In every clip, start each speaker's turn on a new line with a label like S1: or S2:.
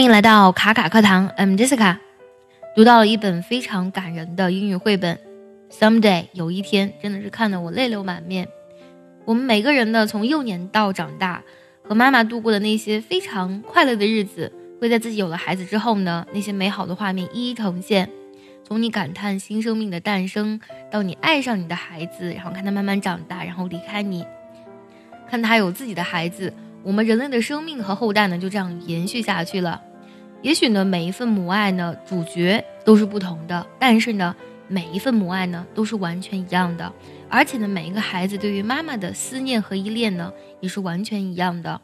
S1: 欢迎来到卡卡课堂，I'm Jessica。读到了一本非常感人的英语绘本，Someday 有一天，真的是看得我泪流满面。我们每个人呢，从幼年到长大，和妈妈度过的那些非常快乐的日子，会在自己有了孩子之后呢，那些美好的画面一一呈现。从你感叹新生命的诞生，到你爱上你的孩子，然后看他慢慢长大，然后离开你，看他有自己的孩子。我们人类的生命和后代呢，就这样延续下去了。也许呢，每一份母爱呢，主角都是不同的，但是呢，每一份母爱呢，都是完全一样的。而且呢，每一个孩子对于妈妈的思念和依恋呢，也是完全一样的。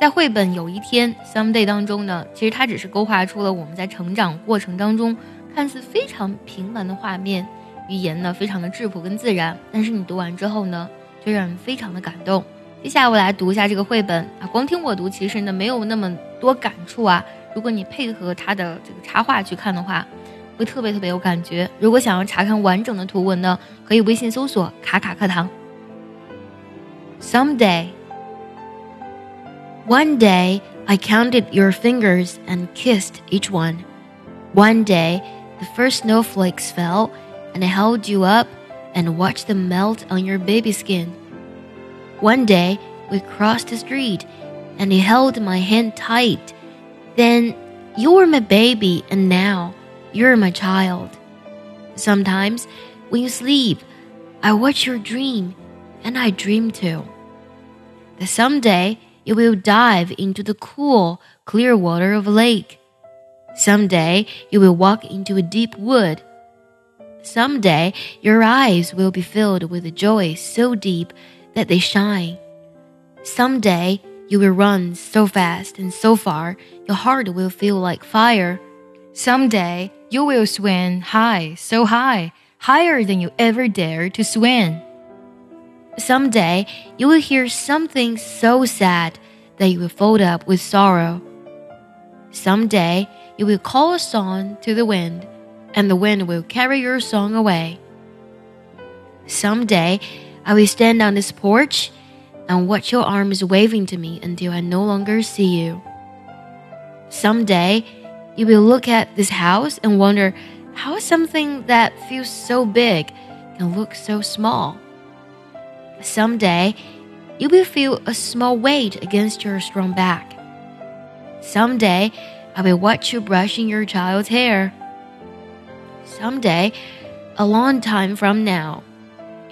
S1: 在绘本有一天 （Someday） 当中呢，其实它只是勾画出了我们在成长过程当中看似非常平凡的画面，语言呢非常的质朴跟自然，但是你读完之后呢，却让人非常的感动。接下来我来读一下这个绘本啊，光听我读其实呢没有那么多感触啊。如果你配合它的这个插画去看的话，会特别特别有感觉。如果想要查看完整的图文呢，可以微信搜索“卡卡课堂”。Someday, one day I counted your fingers and kissed each one. One day the first snowflakes fell, and I held you up and watched them melt on your baby skin. One day we crossed the street and you held my hand tight. then you were my baby and now you're my child. Sometimes when you sleep, I watch your dream and I dream too. That someday you will dive into the cool, clear water of a lake. Someday you will walk into a deep wood. Someday your eyes will be filled with a joy so deep that they shine. Someday you will run so fast and so far, your heart will feel like fire. Someday you will swim high, so high, higher than you ever dared to swim. Someday you will hear something so sad that you will fold up with sorrow. Someday you will call a song to the wind, and the wind will carry your song away. Someday I will stand on this porch and watch your arms waving to me until I no longer see you. Someday, you will look at this house and wonder how something that feels so big can look so small. Someday, you will feel a small weight against your strong back. Someday, I will watch you brushing your child's hair. Someday, a long time from now,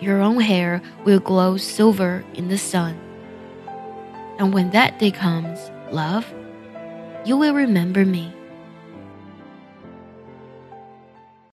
S1: your own hair will glow silver in the sun. And when that day comes, love, you will remember me.